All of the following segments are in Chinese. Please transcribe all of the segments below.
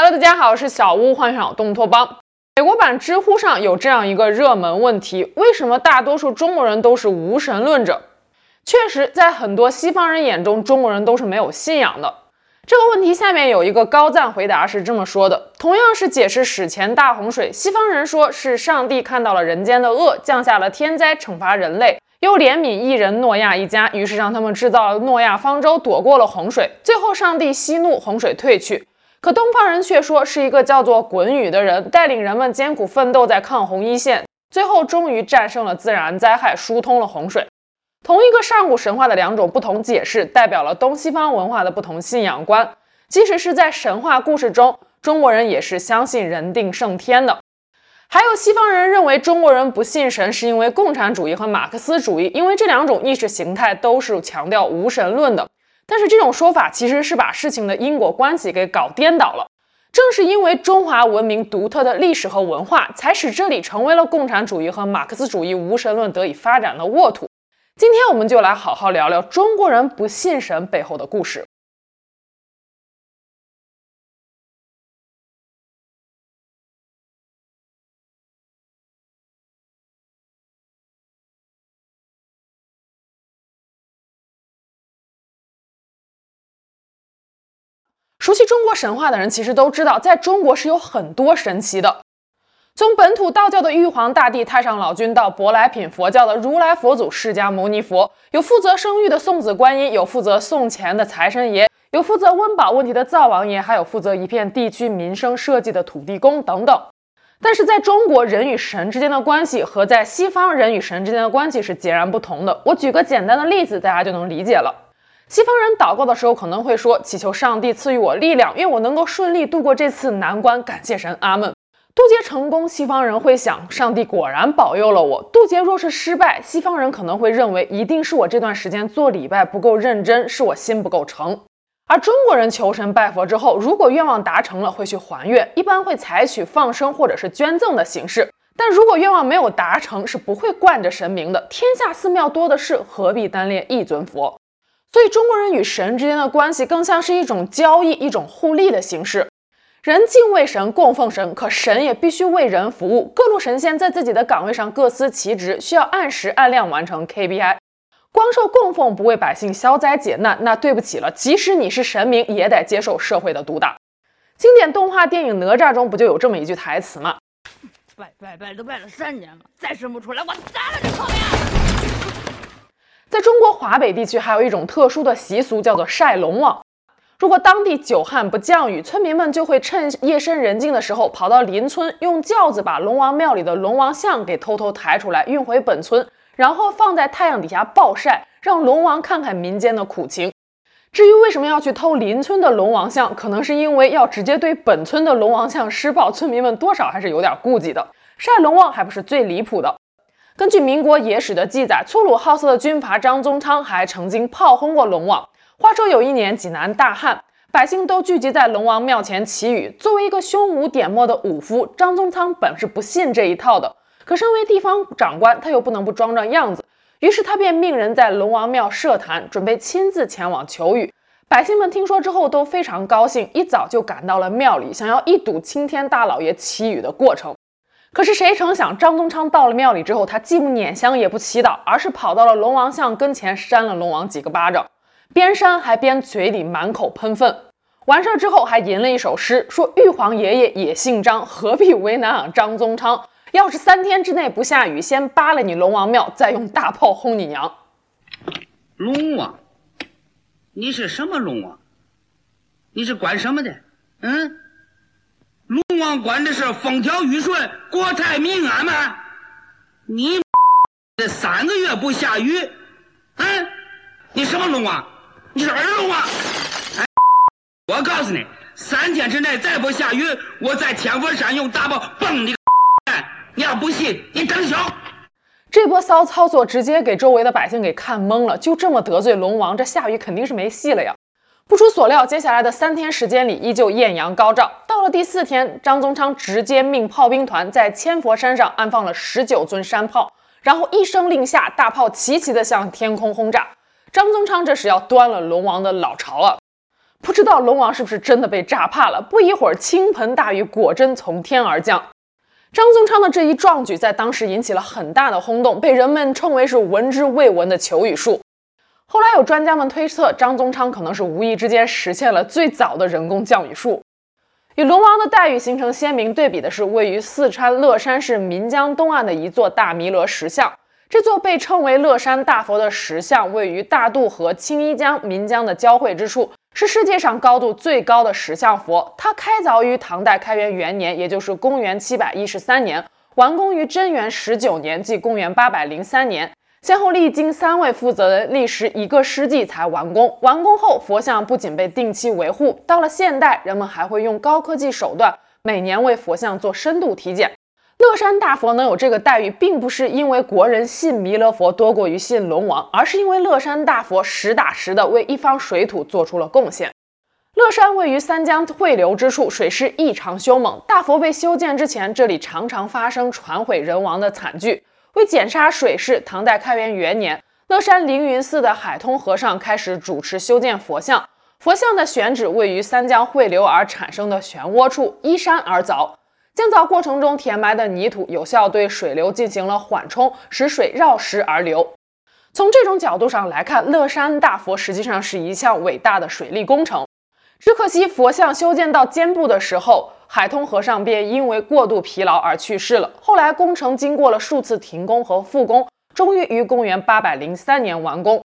Hello，大家好，我是小屋，欢迎上东托邦。美国版知乎上有这样一个热门问题：为什么大多数中国人都是无神论者？确实，在很多西方人眼中，中国人都是没有信仰的。这个问题下面有一个高赞回答是这么说的：同样是解释史前大洪水，西方人说是上帝看到了人间的恶，降下了天灾惩罚人类，又怜悯一人诺亚一家，于是让他们制造了诺亚方舟，躲过了洪水。最后，上帝息怒，洪水退去。可东方人却说是一个叫做鯀宇的人带领人们艰苦奋斗在抗洪一线，最后终于战胜了自然灾害，疏通了洪水。同一个上古神话的两种不同解释，代表了东西方文化的不同信仰观。即使是在神话故事中，中国人也是相信人定胜天的。还有西方人认为中国人不信神是因为共产主义和马克思主义，因为这两种意识形态都是强调无神论的。但是这种说法其实是把事情的因果关系给搞颠倒了。正是因为中华文明独特的历史和文化，才使这里成为了共产主义和马克思主义无神论得以发展的沃土。今天我们就来好好聊聊中国人不信神背后的故事。熟悉中国神话的人其实都知道，在中国是有很多神奇的。从本土道教的玉皇大帝、太上老君到舶来品佛教的如来佛祖、释迦牟尼佛，有负责生育的送子观音，有负责送钱的财神爷，有负责温饱问题的灶王爷，还有负责一片地区民生设计的土地公等等。但是在中国，人与神之间的关系和在西方人与神之间的关系是截然不同的。我举个简单的例子，大家就能理解了。西方人祷告的时候可能会说：“祈求上帝赐予我力量，愿我能够顺利度过这次难关。”感谢神，阿门。渡劫成功，西方人会想：“上帝果然保佑了我。”渡劫若是失败，西方人可能会认为一定是我这段时间做礼拜不够认真，是我心不够诚。而中国人求神拜佛之后，如果愿望达成了，会去还愿，一般会采取放生或者是捐赠的形式。但如果愿望没有达成，是不会惯着神明的。天下寺庙多的是，何必单恋一尊佛？所以，中国人与神之间的关系更像是一种交易，一种互利的形式。人敬畏神，供奉神，可神也必须为人服务。各路神仙在自己的岗位上各司其职，需要按时按量完成 KPI。光受供奉不为百姓消灾解难，那对不起了，即使你是神明，也得接受社会的毒打。经典动画电影《哪吒》中不就有这么一句台词吗？拜拜拜都拜了三年了，再生不出来，我砸了你臭娘！在中国华北地区，还有一种特殊的习俗，叫做晒龙王。如果当地久旱不降雨，村民们就会趁夜深人静的时候，跑到邻村，用轿子把龙王庙里的龙王像给偷偷抬出来，运回本村，然后放在太阳底下暴晒，让龙王看看民间的苦情。至于为什么要去偷邻村的龙王像，可能是因为要直接对本村的龙王像施暴，村民们多少还是有点顾忌的。晒龙王还不是最离谱的。根据民国野史的记载，粗鲁好色的军阀张宗昌还曾经炮轰过龙王。话说有一年济南大旱，百姓都聚集在龙王庙前祈雨。作为一个胸无点墨的武夫，张宗昌本是不信这一套的。可身为地方长官，他又不能不装装样子，于是他便命人在龙王庙设坛，准备亲自前往求雨。百姓们听说之后都非常高兴，一早就赶到了庙里，想要一睹青天大老爷祈雨的过程。可是谁成想，张宗昌到了庙里之后，他既不拈香也不祈祷，而是跑到了龙王像跟前，扇了龙王几个巴掌，边扇还边嘴里满口喷粪。完事儿之后，还吟了一首诗，说玉皇爷爷也姓张，何必为难俺张宗昌？要是三天之内不下雨，先扒了你龙王庙，再用大炮轰你娘！龙王，你是什么龙王？你是管什么的？嗯？龙王管的是风调雨顺、国泰民安吗？你这三个月不下雨，嗯？你什么龙王？你是二龙王？哎，我告诉你，三天之内再不下雨，我在天佛山用大炮崩你个！你要不信，你等瞧。这波骚操作直接给周围的百姓给看懵了，就这么得罪龙王，这下雨肯定是没戏了呀！不出所料，接下来的三天时间里依旧艳阳高照。到了第四天，张宗昌直接命炮兵团在千佛山上安放了十九尊山炮，然后一声令下，大炮齐齐地向天空轰炸。张宗昌这是要端了龙王的老巢了！不知道龙王是不是真的被炸怕了？不一会儿，倾盆大雨果真从天而降。张宗昌的这一壮举在当时引起了很大的轰动，被人们称为是闻之未闻的求雨术。后来有专家们推测，张宗昌可能是无意之间实现了最早的人工降雨术。与龙王的待遇形成鲜明对比的是，位于四川乐山市岷江东岸的一座大弥勒石像。这座被称为乐山大佛的石像，位于大渡河青衣江、岷江的交汇之处，是世界上高度最高的石像佛。它开凿于唐代开元元年，也就是公元七百一十三年，完工于贞元十九年，即公元八百零三年。先后历经三位负责人，历时一个世纪才完工。完工后，佛像不仅被定期维护，到了现代，人们还会用高科技手段，每年为佛像做深度体检。乐山大佛能有这个待遇，并不是因为国人信弥勒佛多过于信龙王，而是因为乐山大佛实打实的为一方水土做出了贡献。乐山位于三江汇流之处，水势异常凶猛。大佛被修建之前，这里常常发生船毁人亡的惨剧。为减杀水势，唐代开元元年，乐山凌云寺的海通和尚开始主持修建佛像。佛像的选址位于三江汇流而产生的漩涡处，依山而凿。建造过程中填埋的泥土有效对水流进行了缓冲，使水绕石而流。从这种角度上来看，乐山大佛实际上是一项伟大的水利工程。只可惜佛像修建到肩部的时候，海通和尚便因为过度疲劳而去世了。后来工程经过了数次停工和复工，终于于公元八百零三年完工。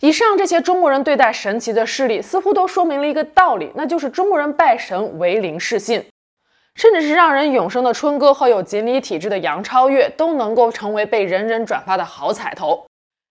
以上这些中国人对待神奇的事例，似乎都说明了一个道理，那就是中国人拜神唯灵是信。甚至是让人永生的春哥和有锦鲤体质的杨超越都能够成为被人人转发的好彩头。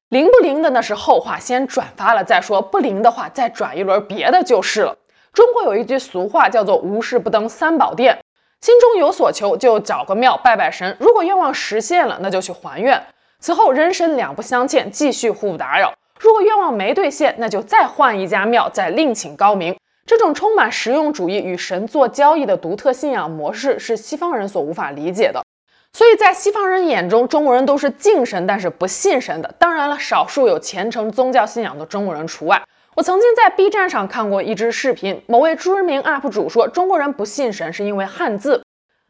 灵不灵的那是后话，先转发了再说。不灵的话，再转一轮别的就是了。中国有一句俗话叫做“无事不登三宝殿”，心中有所求就找个庙拜拜神，如果愿望实现了，那就去还愿。此后人神两不相欠，继续互不打扰。如果愿望没兑现，那就再换一家庙，再另请高明。这种充满实用主义与神做交易的独特信仰模式是西方人所无法理解的，所以在西方人眼中，中国人都是敬神但是不信神的。当然了，少数有虔诚宗教信仰的中国人除外。我曾经在 B 站上看过一支视频，某位知名 UP 主说，中国人不信神是因为汉字，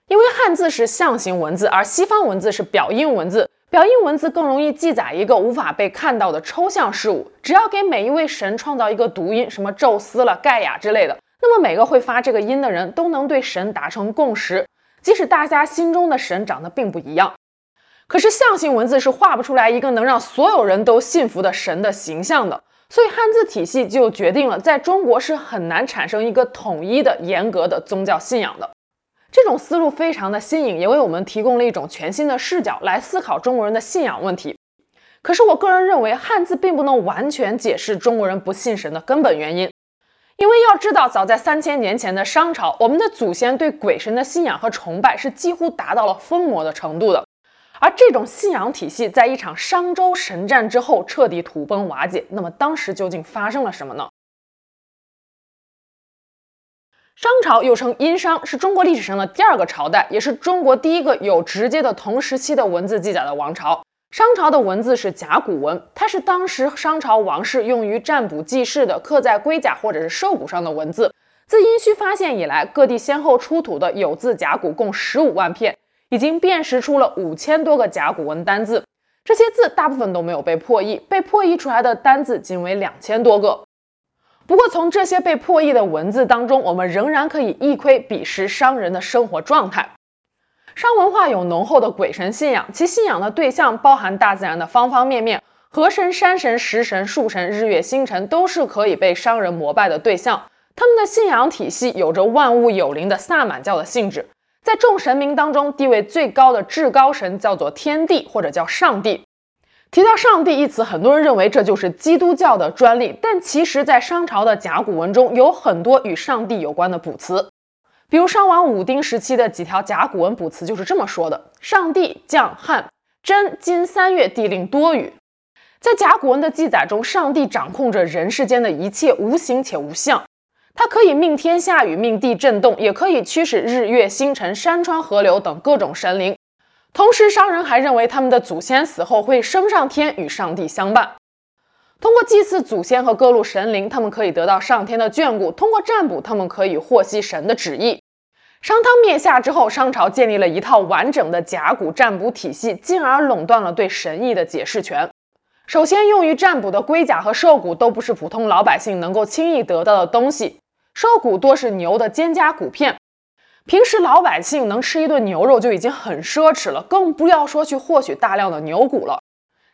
因为汉字是象形文字，而西方文字是表音文字。表音文字更容易记载一个无法被看到的抽象事物。只要给每一位神创造一个读音，什么宙斯了、盖亚之类的，那么每个会发这个音的人都能对神达成共识，即使大家心中的神长得并不一样。可是象形文字是画不出来一个能让所有人都信服的神的形象的，所以汉字体系就决定了在中国是很难产生一个统一的、严格的宗教信仰的。这种思路非常的新颖，也为我们提供了一种全新的视角来思考中国人的信仰问题。可是，我个人认为，汉字并不能完全解释中国人不信神的根本原因。因为要知道，早在三千年前的商朝，我们的祖先对鬼神的信仰和崇拜是几乎达到了疯魔的程度的。而这种信仰体系在一场商周神战之后彻底土崩瓦解。那么，当时究竟发生了什么呢？商朝又称殷商，是中国历史上的第二个朝代，也是中国第一个有直接的同时期的文字记载的王朝。商朝的文字是甲骨文，它是当时商朝王室用于占卜记事的，刻在龟甲或者是兽骨上的文字。自殷墟发现以来，各地先后出土的有字甲骨共十五万片，已经辨识出了五千多个甲骨文单字。这些字大部分都没有被破译，被破译出来的单字仅为两千多个。不过，从这些被破译的文字当中，我们仍然可以一窥彼时商人的生活状态。商文化有浓厚的鬼神信仰，其信仰的对象包含大自然的方方面面，河神、山神、石神、树神、日月星辰都是可以被商人膜拜的对象。他们的信仰体系有着万物有灵的萨满教的性质。在众神明当中，地位最高的至高神叫做天帝，或者叫上帝。提到“上帝”一词，很多人认为这就是基督教的专利，但其实，在商朝的甲骨文中有很多与上帝有关的卜辞，比如商王武丁时期的几条甲骨文卜辞就是这么说的：“上帝降旱，真今三月地令多雨。”在甲骨文的记载中，上帝掌控着人世间的一切无形且无相，它可以命天下雨，命地震动，也可以驱使日月星辰、山川河流等各种神灵。同时，商人还认为他们的祖先死后会升上天与上帝相伴。通过祭祀祖先和各路神灵，他们可以得到上天的眷顾；通过占卜，他们可以获悉神的旨意。商汤灭夏之后，商朝建立了一套完整的甲骨占卜体系，进而垄断了对神意的解释权。首先，用于占卜的龟甲和兽骨都不是普通老百姓能够轻易得到的东西。兽骨多是牛的肩胛骨片，平时老百姓能吃一顿牛肉就已经很奢侈了，更不要说去获取大量的牛骨了。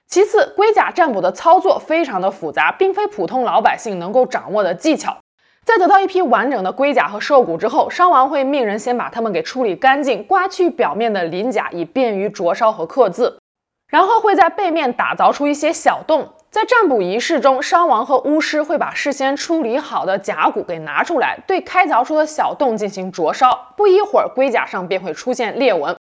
其次，龟甲占卜的操作非常的复杂，并非普通老百姓能够掌握的技巧。在得到一批完整的龟甲和兽骨之后，商王会命人先把它们给处理干净，刮去表面的鳞甲，以便于灼烧和刻字。然后会在背面打凿出一些小洞，在占卜仪式中，商王和巫师会把事先处理好的甲骨给拿出来，对开凿出的小洞进行灼烧。不一会儿，龟甲上便会出现裂纹。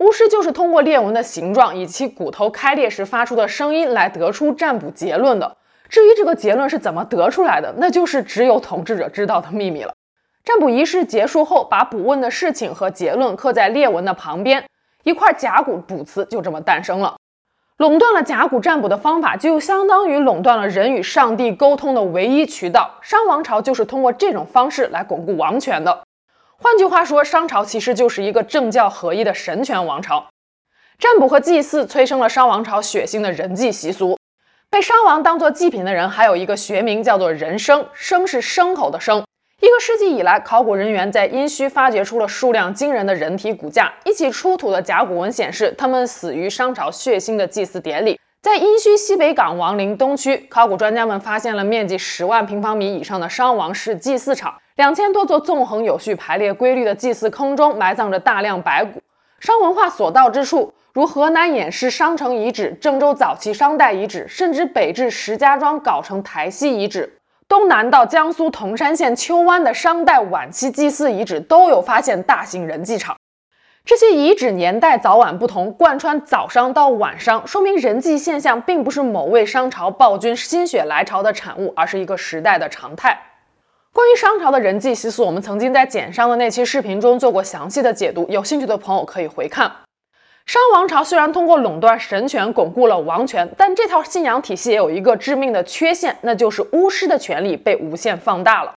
巫师就是通过裂纹的形状以及骨头开裂时发出的声音来得出占卜结论的。至于这个结论是怎么得出来的，那就是只有统治者知道的秘密了。占卜仪式结束后，把卜问的事情和结论刻在裂纹的旁边。一块甲骨卜辞就这么诞生了。垄断了甲骨占卜的方法，就相当于垄断了人与上帝沟通的唯一渠道。商王朝就是通过这种方式来巩固王权的。换句话说，商朝其实就是一个政教合一的神权王朝。占卜和祭祀催生了商王朝血腥的人祭习俗。被商王当做祭品的人还有一个学名叫做人牲，牲是牲口的牲。一个世纪以来，考古人员在殷墟发掘出了数量惊人的人体骨架。一起出土的甲骨文显示，他们死于商朝血腥的祭祀典礼。在殷墟西北港王陵东区，考古专家们发现了面积十万平方米以上的商王室祭祀场，两千多座纵横有序、排列规律的祭祀坑中埋葬着大量白骨。商文化所到之处，如河南偃师商城遗址、郑州早期商代遗址，甚至北至石家庄藁城台西遗址。东南到江苏铜山县邱湾的商代晚期祭祀遗址都有发现大型人祭场，这些遗址年代早晚不同，贯穿早商到晚商，说明人祭现象并不是某位商朝暴君心血来潮的产物，而是一个时代的常态。关于商朝的人祭习俗，我们曾经在简商的那期视频中做过详细的解读，有兴趣的朋友可以回看。商王朝虽然通过垄断神权巩固了王权，但这套信仰体系也有一个致命的缺陷，那就是巫师的权力被无限放大了。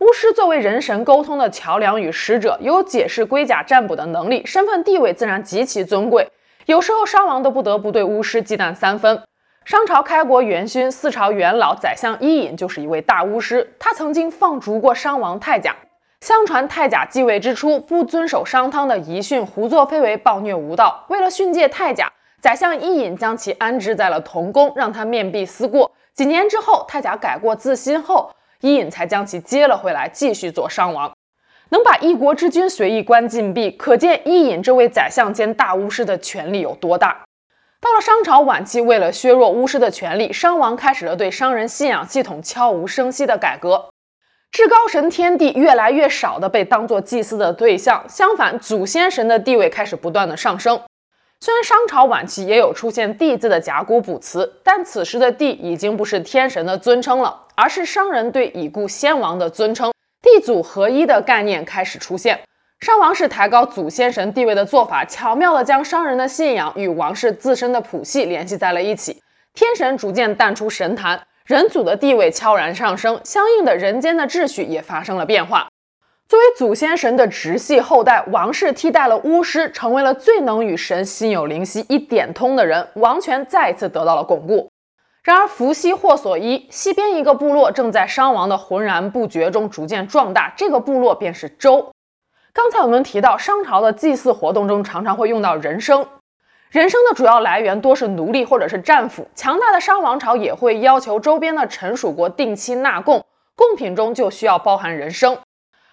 巫师作为人神沟通的桥梁与使者，有解释龟甲占卜的能力，身份地位自然极其尊贵。有时候商王都不得不对巫师忌惮三分。商朝开国元勋、四朝元老宰相伊尹就是一位大巫师，他曾经放逐过商王太甲。相传太甲继位之初，不遵守商汤的遗训，胡作非为，暴虐无道。为了训诫太甲，宰相伊尹将其安置在了童宫，让他面壁思过。几年之后，太甲改过自新后，伊尹才将其接了回来，继续做商王。能把一国之君随意关禁闭，可见伊尹这位宰相兼大巫师的权力有多大。到了商朝晚期，为了削弱巫师的权力，商王开始了对商人信仰系统悄无声息的改革。至高神天帝越来越少的被当做祭祀的对象，相反，祖先神的地位开始不断的上升。虽然商朝晚期也有出现“帝”字的甲骨卜辞，但此时的“帝”已经不是天神的尊称了，而是商人对已故先王的尊称。帝祖合一的概念开始出现。商王室抬高祖先神地位的做法，巧妙地将商人的信仰与王室自身的谱系联系在了一起，天神逐渐淡出神坛。人祖的地位悄然上升，相应的人间的秩序也发生了变化。作为祖先神的直系后代，王室替代了巫师，成为了最能与神心有灵犀一点通的人，王权再次得到了巩固。然而，伏羲霍所依西边一个部落正在商王的浑然不觉中逐渐壮大，这个部落便是周。刚才我们提到，商朝的祭祀活动中常常会用到人牲。人生的主要来源多是奴隶或者是战俘，强大的商王朝也会要求周边的臣属国定期纳贡，贡品中就需要包含人牲。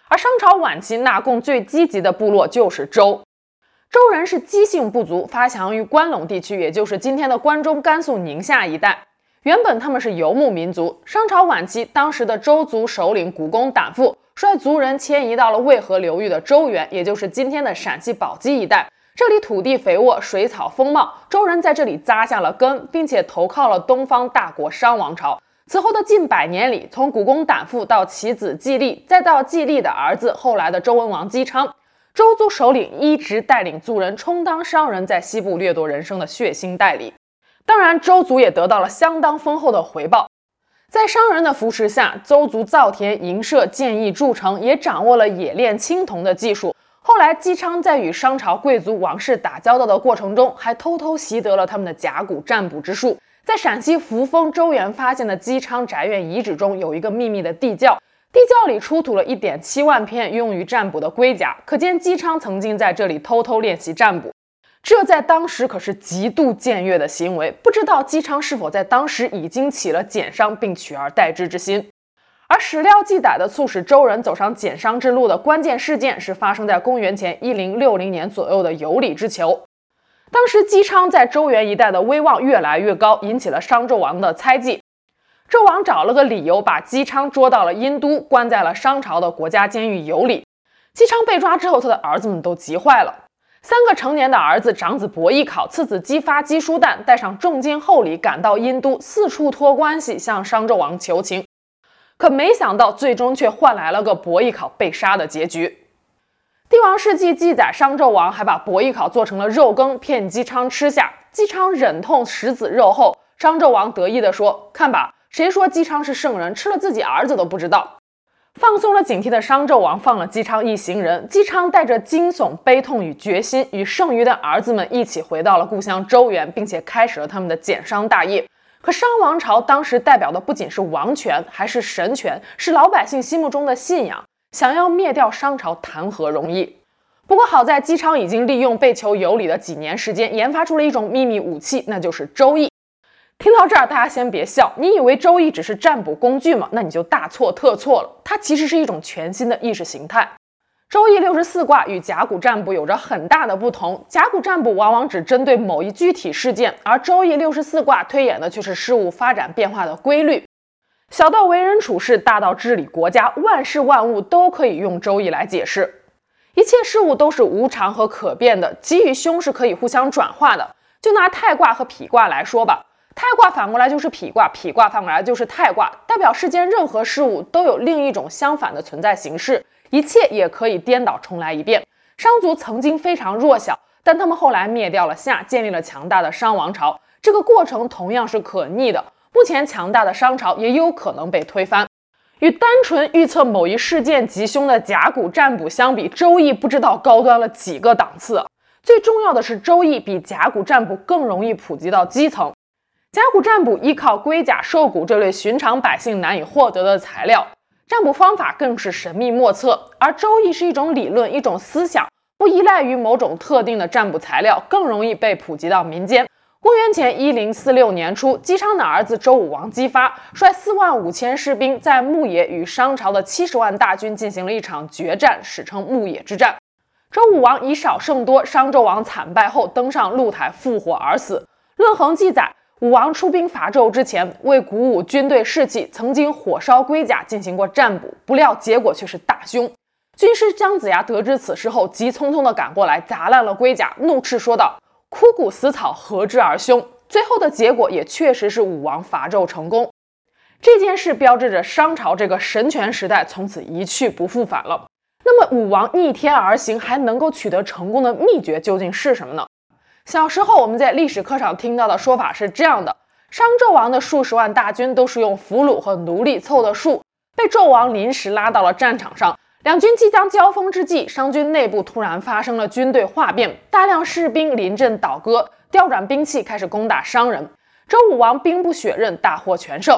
而商朝晚期纳贡最积极的部落就是周。周人是姬姓部族，发祥于关陇地区，也就是今天的关中、甘肃、宁夏一带。原本他们是游牧民族。商朝晚期，当时的周族首领古公胆父率族人迁移到了渭河流域的周原，也就是今天的陕西宝鸡一带。这里土地肥沃，水草丰茂，周人在这里扎下了根，并且投靠了东方大国商王朝。此后的近百年里，从古公胆父到其子季历，再到季历的儿子后来的周文王姬昌，周族首领一直带领族人充当商人在西部掠夺人生的血腥代理。当然，周族也得到了相当丰厚的回报。在商人的扶持下，周族造田、营舍、建邑、筑城，也掌握了冶炼青铜的技术。后来，姬昌在与商朝贵族王室打交道的过程中，还偷偷习得了他们的甲骨占卜之术。在陕西扶风周原发现的姬昌宅院遗址中，有一个秘密的地窖，地窖里出土了一点七万片用于占卜的龟甲，可见姬昌曾经在这里偷偷练习占卜。这在当时可是极度僭越的行为，不知道姬昌是否在当时已经起了检商并取而代之之心。而史料记载的促使周人走上减商之路的关键事件，是发生在公元前一零六零年左右的有里之囚。当时姬昌在周原一带的威望越来越高，引起了商纣王的猜忌。纣王找了个理由，把姬昌捉到了殷都，关在了商朝的国家监狱有里。姬昌被抓之后，他的儿子们都急坏了。三个成年的儿子，长子伯邑考，次子姬发、姬叔旦，带上重金厚礼赶到殷都，四处托关系向商纣王求情。可没想到，最终却换来了个伯邑考被杀的结局。帝王世纪记载，商纣王还把伯邑考做成了肉羹，骗姬昌吃下。姬昌忍痛食子肉后，商纣王得意地说：“看吧，谁说姬昌是圣人？吃了自己儿子都不知道。”放松了警惕的商纣王放了姬昌一行人，姬昌带着惊悚、悲痛与决心，与剩余的儿子们一起回到了故乡周原，并且开始了他们的减商大业。可商王朝当时代表的不仅是王权，还是神权，是老百姓心目中的信仰。想要灭掉商朝，谈何容易？不过好在姬昌已经利用被囚有里的几年时间，研发出了一种秘密武器，那就是周易。听到这儿，大家先别笑。你以为周易只是占卜工具吗？那你就大错特错了。它其实是一种全新的意识形态。周易六十四卦与甲骨占卜有着很大的不同。甲骨占卜往往只针对某一具体事件，而周易六十四卦推演的却是事物发展变化的规律。小到为人处事，大到治理国家，万事万物都可以用周易来解释。一切事物都是无常和可变的，吉与凶是可以互相转化的。就拿太卦和否卦来说吧。太卦反过来就是否卦，否卦反过来就是泰卦，代表世间任何事物都有另一种相反的存在形式，一切也可以颠倒重来一遍。商族曾经非常弱小，但他们后来灭掉了夏，建立了强大的商王朝，这个过程同样是可逆的。目前强大的商朝也有可能被推翻。与单纯预测某一事件吉凶的甲骨占卜相比，周易不知道高端了几个档次。最重要的是，周易比甲骨占卜更容易普及到基层。甲骨占卜依靠龟甲、兽骨这类寻常百姓难以获得的材料，占卜方法更是神秘莫测。而周易是一种理论、一种思想，不依赖于某种特定的占卜材料，更容易被普及到民间。公元前一零四六年初，姬昌的儿子周武王姬发率四万五千士兵在牧野与商朝的七十万大军进行了一场决战，史称牧野之战。周武王以少胜多，商纣王惨败后登上露台复活而死。论衡记载。武王出兵伐纣之前，为鼓舞军队士气，曾经火烧龟甲进行过占卜，不料结果却是大凶。军师姜子牙得知此事后，急匆匆地赶过来，砸烂了龟甲，怒斥说道：“枯骨死草，何之而凶？”最后的结果也确实是武王伐纣成功。这件事标志着商朝这个神权时代从此一去不复返了。那么，武王逆天而行还能够取得成功的秘诀究竟是什么呢？小时候我们在历史课上听到的说法是这样的：商纣王的数十万大军都是用俘虏和奴隶凑的数，被纣王临时拉到了战场上。两军即将交锋之际，商军内部突然发生了军队哗变，大量士兵临阵倒戈，调转兵器开始攻打商人。周武王兵不血刃，大获全胜。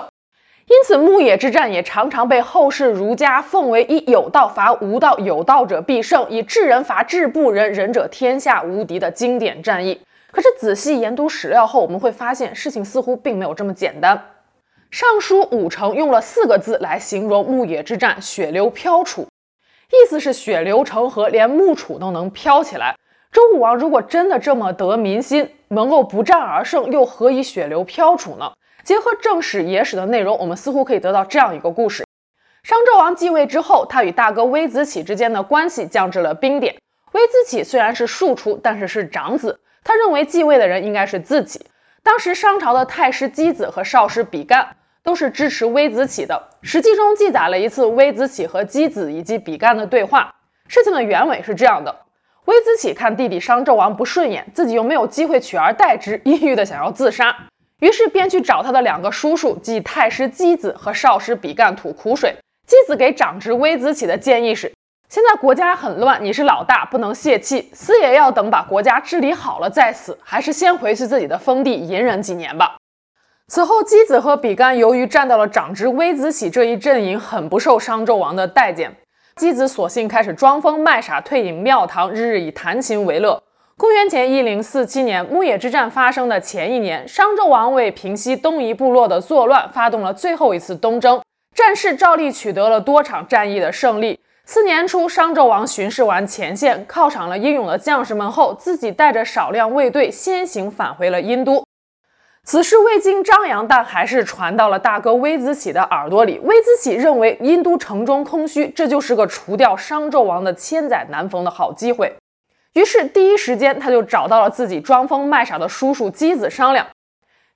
因此，牧野之战也常常被后世儒家奉为以有道伐无道，有道者必胜；以智人伐智不仁，仁者天下无敌的经典战役。可是，仔细研读史料后，我们会发现事情似乎并没有这么简单。《尚书武成》用了四个字来形容牧野之战：“血流飘杵”，意思是血流成河，连木杵都能飘起来。周武王如果真的这么得民心，能够不战而胜，又何以血流飘杵呢？结合正史、野史的内容，我们似乎可以得到这样一个故事：商纣王继位之后，他与大哥微子启之间的关系降至了冰点。微子启虽然是庶出，但是是长子，他认为继位的人应该是自己。当时商朝的太师箕子和少师比干都是支持微子启的。史记中记载了一次微子启和箕子以及比干的对话。事情的原委是这样的：微子启看弟弟商纣王不顺眼，自己又没有机会取而代之，抑郁的想要自杀。于是便去找他的两个叔叔，即太师箕子和少师比干吐苦水。箕子给长侄微子启的建议是：现在国家很乱，你是老大，不能泄气，死也要等把国家治理好了再死，还是先回去自己的封地隐忍几年吧。此后，箕子和比干由于站到了长侄微子启这一阵营，很不受商纣王的待见。箕子索性开始装疯卖傻，退隐庙堂，日日以弹琴为乐。公元前一零四七年，牧野之战发生的前一年，商纣王为平息东夷部落的作乱，发动了最后一次东征，战事照例取得了多场战役的胜利。四年初，商纣王巡视完前线，犒赏了英勇的将士们后，自己带着少量卫队先行返回了殷都。此事未经张扬，但还是传到了大哥微子启的耳朵里。微子启认为殷都城中空虚，这就是个除掉商纣王的千载难逢的好机会。于是第一时间他就找到了自己装疯卖傻的叔叔箕子商量。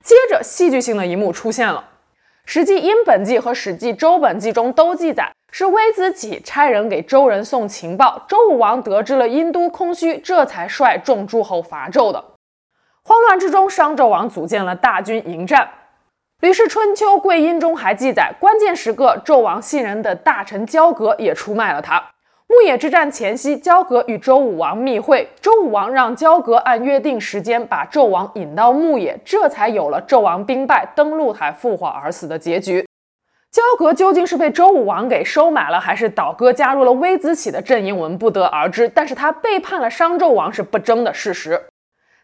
接着戏剧性的一幕出现了，《史记殷本纪》和《史记周本纪》中都记载，是微子启差人给周人送情报，周武王得知了殷都空虚，这才率众诸侯伐纣的。慌乱之中，商纣王组建了大军迎战。《吕氏春秋·贵殷》中还记载，关键时刻，纣王信任的大臣交葛也出卖了他。牧野之战前夕，交葛与周武王密会，周武王让交葛按约定时间把纣王引到牧野，这才有了纣王兵败、登鹿台复活而死的结局。交葛究竟是被周武王给收买了，还是倒戈加入了微子启的阵营，我们不得而知。但是他背叛了商纣王是不争的事实。《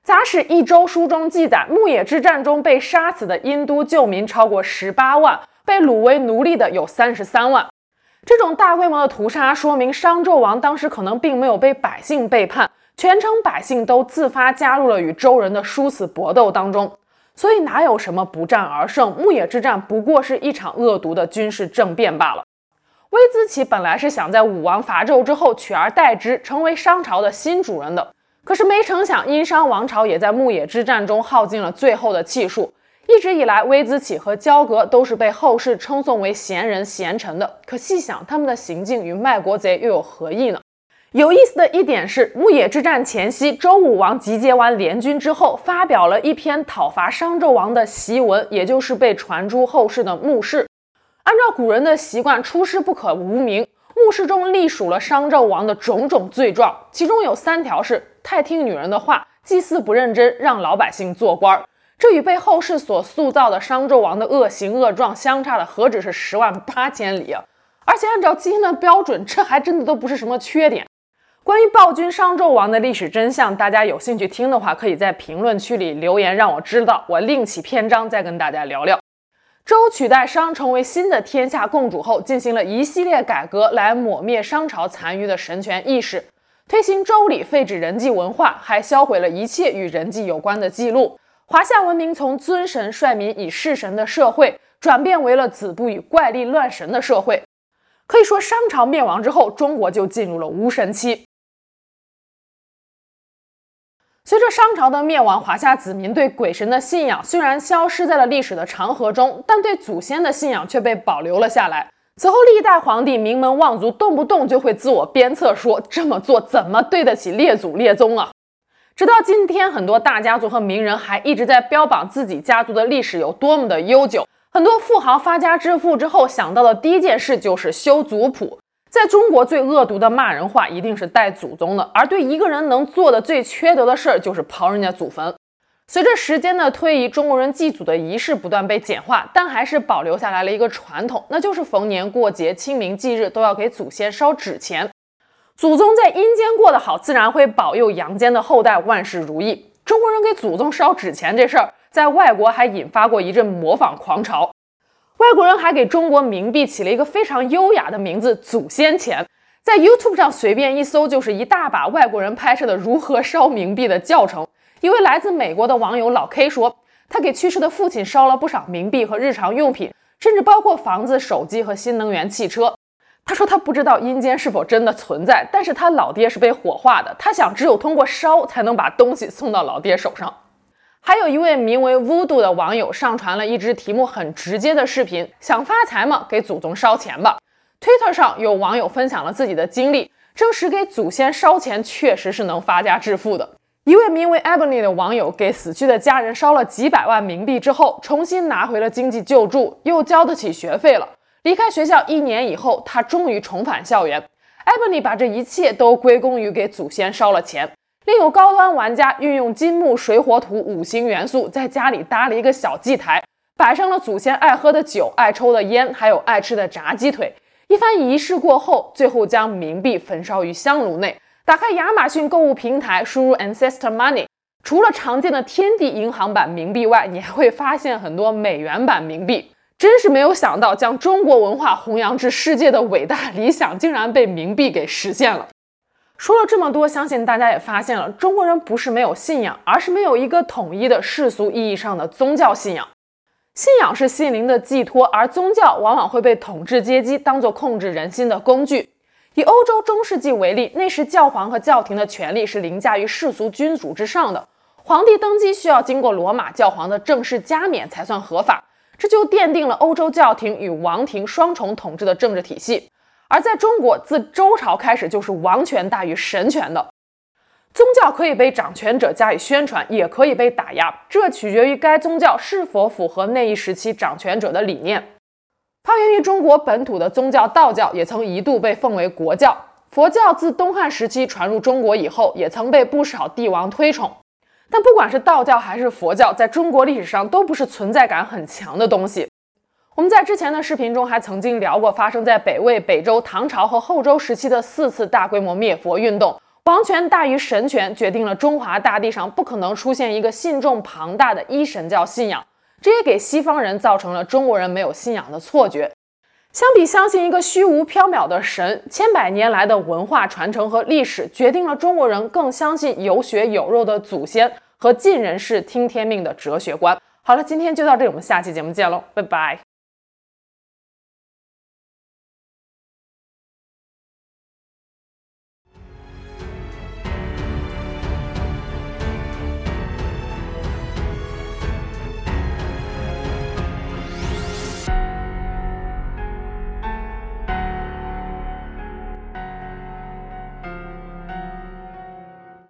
杂史一周书》中记载，牧野之战中被杀死的殷都旧民超过十八万，被掳为奴隶的有三十三万。这种大规模的屠杀，说明商纣王当时可能并没有被百姓背叛，全城百姓都自发加入了与周人的殊死搏斗当中。所以哪有什么不战而胜？牧野之战不过是一场恶毒的军事政变罢了。微子启本来是想在武王伐纣之后取而代之，成为商朝的新主人的。可是没成想，殷商王朝也在牧野之战中耗尽了最后的气数。一直以来，微子启和交葛都是被后世称颂为贤人贤臣的。可细想，他们的行径与卖国贼又有何异呢？有意思的一点是，牧野之战前夕，周武王集结完联军之后，发表了一篇讨伐商纣王的檄文，也就是被传诸后世的墓室。按照古人的习惯，出师不可无名。墓室中隶属了商纣王的种种罪状，其中有三条是。太听女人的话，祭祀不认真，让老百姓做官儿，这与被后世所塑造的商纣王的恶行恶状相差的何止是十万八千里啊！而且按照今天的标准，这还真的都不是什么缺点。关于暴君商纣王的历史真相，大家有兴趣听的话，可以在评论区里留言让我知道，我另起篇章再跟大家聊聊。周取代商成为新的天下共主后，进行了一系列改革来抹灭商朝残余的神权意识。推行周礼，废止人祭文化，还销毁了一切与人祭有关的记录。华夏文明从尊神率民以事神的社会，转变为了子不语怪力乱神的社会。可以说，商朝灭亡之后，中国就进入了无神期。随着商朝的灭亡，华夏子民对鬼神的信仰虽然消失在了历史的长河中，但对祖先的信仰却被保留了下来。此后，历代皇帝名门望族动不动就会自我鞭策，说这么做怎么对得起列祖列宗啊？直到今天，很多大家族和名人还一直在标榜自己家族的历史有多么的悠久。很多富豪发家致富之后，想到的第一件事就是修族谱。在中国，最恶毒的骂人话一定是带祖宗的，而对一个人能做的最缺德的事儿，就是刨人家祖坟。随着时间的推移，中国人祭祖的仪式不断被简化，但还是保留下来了一个传统，那就是逢年过节、清明祭日都要给祖先烧纸钱。祖宗在阴间过得好，自然会保佑阳间的后代万事如意。中国人给祖宗烧纸钱这事儿，在外国还引发过一阵模仿狂潮。外国人还给中国冥币起了一个非常优雅的名字“祖先钱”。在 YouTube 上随便一搜，就是一大把外国人拍摄的如何烧冥币的教程。一位来自美国的网友老 K 说，他给去世的父亲烧了不少冥币和日常用品，甚至包括房子、手机和新能源汽车。他说他不知道阴间是否真的存在，但是他老爹是被火化的。他想，只有通过烧才能把东西送到老爹手上。还有一位名为 Voodoo 的网友上传了一支题目很直接的视频：想发财吗？给祖宗烧钱吧。Twitter 上有网友分享了自己的经历，证实给祖先烧钱确实是能发家致富的。一位名为 Ebony 的网友给死去的家人烧了几百万冥币之后，重新拿回了经济救助，又交得起学费了。离开学校一年以后，他终于重返校园。Ebony 把这一切都归功于给祖先烧了钱。另有高端玩家运用金木水火土五行元素，在家里搭了一个小祭台，摆上了祖先爱喝的酒、爱抽的烟，还有爱吃的炸鸡腿。一番仪式过后，最后将冥币焚烧于香炉内。打开亚马逊购物平台，输入 Ancestor Money，除了常见的天地银行版冥币外，你还会发现很多美元版冥币。真是没有想到，将中国文化弘扬至世界的伟大理想，竟然被冥币给实现了。说了这么多，相信大家也发现了，中国人不是没有信仰，而是没有一个统一的世俗意义上的宗教信仰。信仰是心灵的寄托，而宗教往往会被统治阶级当作控制人心的工具。以欧洲中世纪为例，那时教皇和教廷的权力是凌驾于世俗君主之上的。皇帝登基需要经过罗马教皇的正式加冕才算合法，这就奠定了欧洲教廷与王庭双重统治的政治体系。而在中国，自周朝开始就是王权大于神权的。宗教可以被掌权者加以宣传，也可以被打压，这取决于该宗教是否符合那一时期掌权者的理念。发源于中国本土的宗教道教，也曾一度被奉为国教。佛教自东汉时期传入中国以后，也曾被不少帝王推崇。但不管是道教还是佛教，在中国历史上都不是存在感很强的东西。我们在之前的视频中还曾经聊过发生在北魏、北周、唐朝和后周时期的四次大规模灭佛运动，王权大于神权，决定了中华大地上不可能出现一个信众庞大的一神教信仰。这也给西方人造成了中国人没有信仰的错觉。相比相信一个虚无缥缈的神，千百年来的文化传承和历史决定了中国人更相信有血有肉的祖先和尽人事听天命的哲学观。好了，今天就到这里，我们下期节目见喽，拜拜。